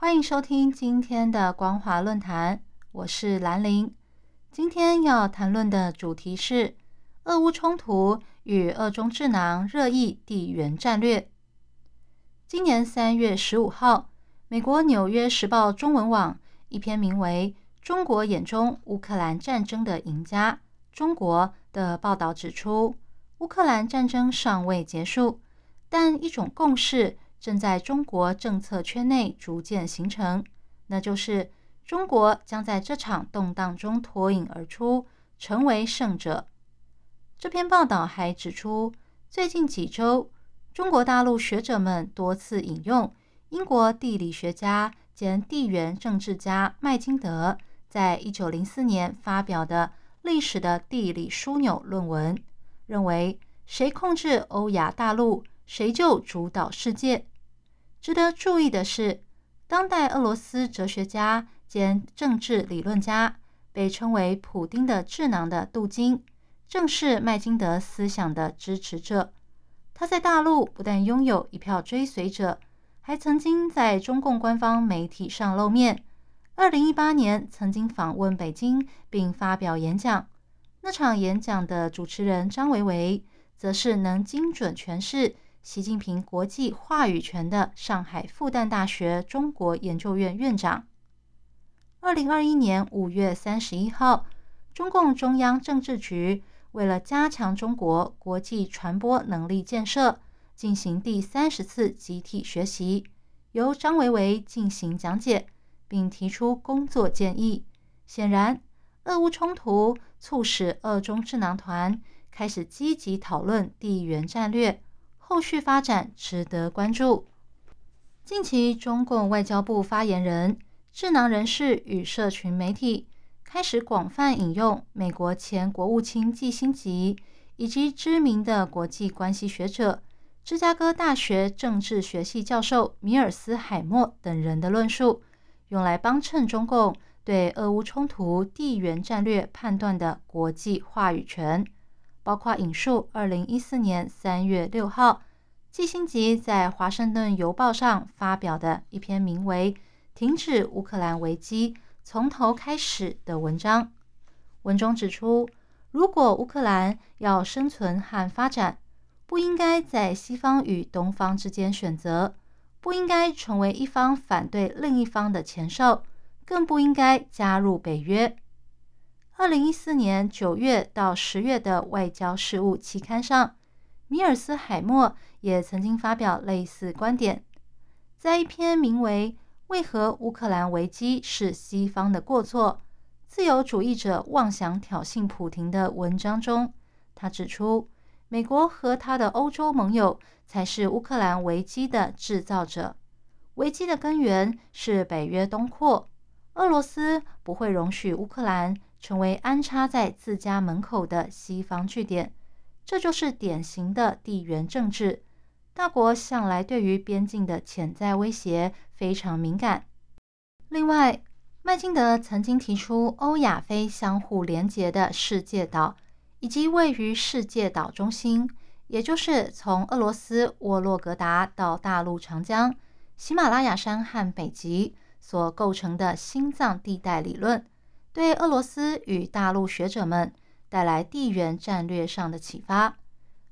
欢迎收听今天的光华论坛，我是兰陵。今天要谈论的主题是俄乌冲突与俄中智囊热议地缘战略。今年三月十五号，美国《纽约时报》中文网一篇名为《中国眼中乌克兰战争的赢家——中国》的报道指出，乌克兰战争尚未结束，但一种共识。正在中国政策圈内逐渐形成，那就是中国将在这场动荡中脱颖而出，成为胜者。这篇报道还指出，最近几周，中国大陆学者们多次引用英国地理学家兼地缘政治家麦金德在一九零四年发表的《历史的地理枢纽》论文，认为谁控制欧亚大陆，谁就主导世界。值得注意的是，当代俄罗斯哲学家兼政治理论家，被称为“普丁的智囊”的杜金，正是麦金德思想的支持者。他在大陆不但拥有一票追随者，还曾经在中共官方媒体上露面。二零一八年，曾经访问北京并发表演讲。那场演讲的主持人张维维，则是能精准诠释。习近平国际话语权的上海复旦大学中国研究院院长。二零二一年五月三十一号，中共中央政治局为了加强中国国际传播能力建设，进行第三十次集体学习，由张维为进行讲解，并提出工作建议。显然，俄乌冲突促使俄中智囊团开始积极讨论地缘战略。后续发展值得关注。近期，中共外交部发言人、智囊人士与社群媒体开始广泛引用美国前国务卿季辛吉以及知名的国际关系学者、芝加哥大学政治学系教授米尔斯海默等人的论述，用来帮衬中共对俄乌冲突地缘战略判断的国际话语权。包括引述二零一四年三月六号，季辛吉在《华盛顿邮报》上发表的一篇名为《停止乌克兰危机，从头开始》的文章。文中指出，如果乌克兰要生存和发展，不应该在西方与东方之间选择，不应该成为一方反对另一方的前哨，更不应该加入北约。二零一四年九月到十月的外交事务期刊上，米尔斯海默也曾经发表类似观点。在一篇名为《为何乌克兰危机是西方的过错？自由主义者妄想挑衅普廷》的文章中，他指出，美国和他的欧洲盟友才是乌克兰危机的制造者，危机的根源是北约东扩，俄罗斯不会容许乌克兰。成为安插在自家门口的西方据点，这就是典型的地缘政治。大国向来对于边境的潜在威胁非常敏感。另外，麦金德曾经提出欧亚非相互连结的世界岛，以及位于世界岛中心，也就是从俄罗斯沃洛格达到大陆长江、喜马拉雅山和北极所构成的心脏地带理论。对俄罗斯与大陆学者们带来地缘战略上的启发。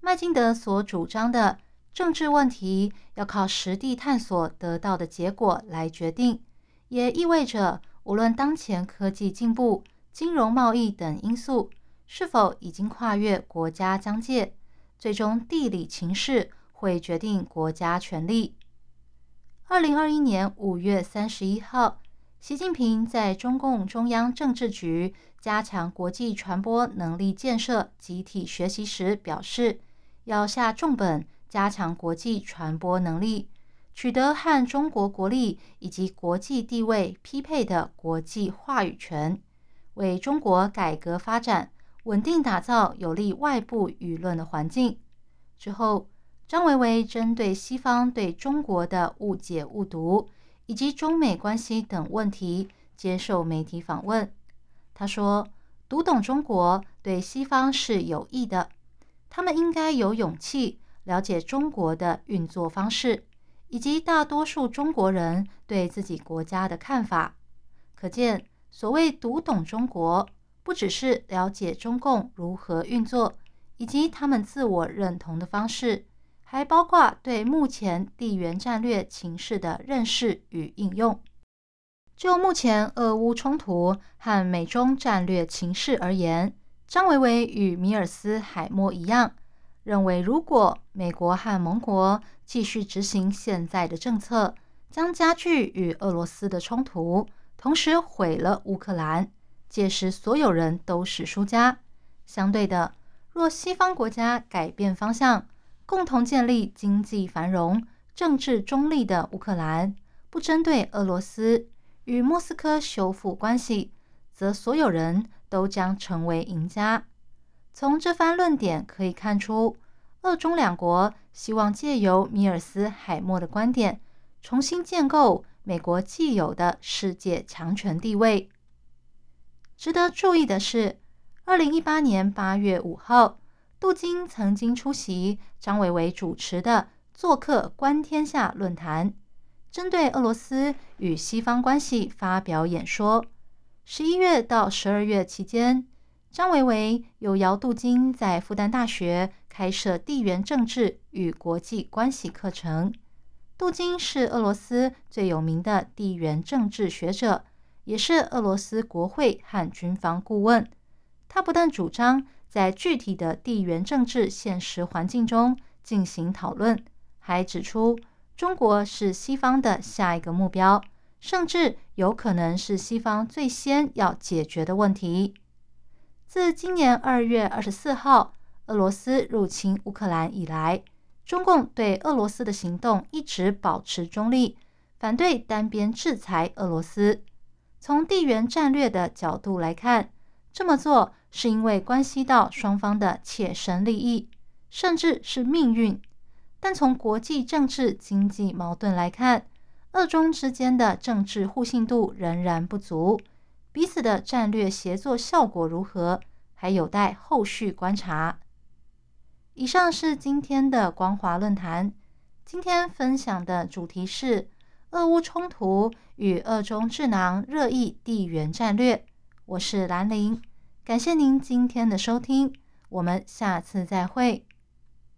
麦金德所主张的政治问题要靠实地探索得到的结果来决定，也意味着无论当前科技进步、金融贸易等因素是否已经跨越国家疆界，最终地理情势会决定国家权力。二零二一年五月三十一号。习近平在中共中央政治局加强国际传播能力建设集体学习时表示，要下重本加强国际传播能力，取得和中国国力以及国际地位匹配的国际话语权，为中国改革发展稳定打造有利外部舆论的环境。之后，张维为针对西方对中国的误解误读以及中美关系等问题接受媒体访问。他说：“读懂中国对西方是有益的，他们应该有勇气了解中国的运作方式。”以及大多数中国人对自己国家的看法，可见所谓读懂中国，不只是了解中共如何运作以及他们自我认同的方式，还包括对目前地缘战略情势的认识与应用。就目前俄乌冲突和美中战略情势而言，张维维与米尔斯海默一样。认为，如果美国和盟国继续执行现在的政策，将加剧与俄罗斯的冲突，同时毁了乌克兰，届时所有人都是输家。相对的，若西方国家改变方向，共同建立经济繁荣、政治中立的乌克兰，不针对俄罗斯，与莫斯科修复关系，则所有人都将成为赢家。从这番论点可以看出，俄中两国希望借由米尔斯海默的观点，重新建构美国既有的世界强权地位。值得注意的是，二零一八年八月五号，杜金曾经出席张伟伟主持的“做客观天下”论坛，针对俄罗斯与西方关系发表演说。十一月到十二月期间。张维维有姚杜金在复旦大学开设地缘政治与国际关系课程。杜金是俄罗斯最有名的地缘政治学者，也是俄罗斯国会和军方顾问。他不但主张在具体的地缘政治现实环境中进行讨论，还指出中国是西方的下一个目标，甚至有可能是西方最先要解决的问题。自今年二月二十四号俄罗斯入侵乌克兰以来，中共对俄罗斯的行动一直保持中立，反对单边制裁俄罗斯。从地缘战略的角度来看，这么做是因为关系到双方的切身利益，甚至是命运。但从国际政治经济矛盾来看，俄中之间的政治互信度仍然不足。彼此的战略协作效果如何，还有待后续观察。以上是今天的光华论坛，今天分享的主题是俄乌冲突与俄中智囊热议地缘战略。我是兰陵，感谢您今天的收听，我们下次再会。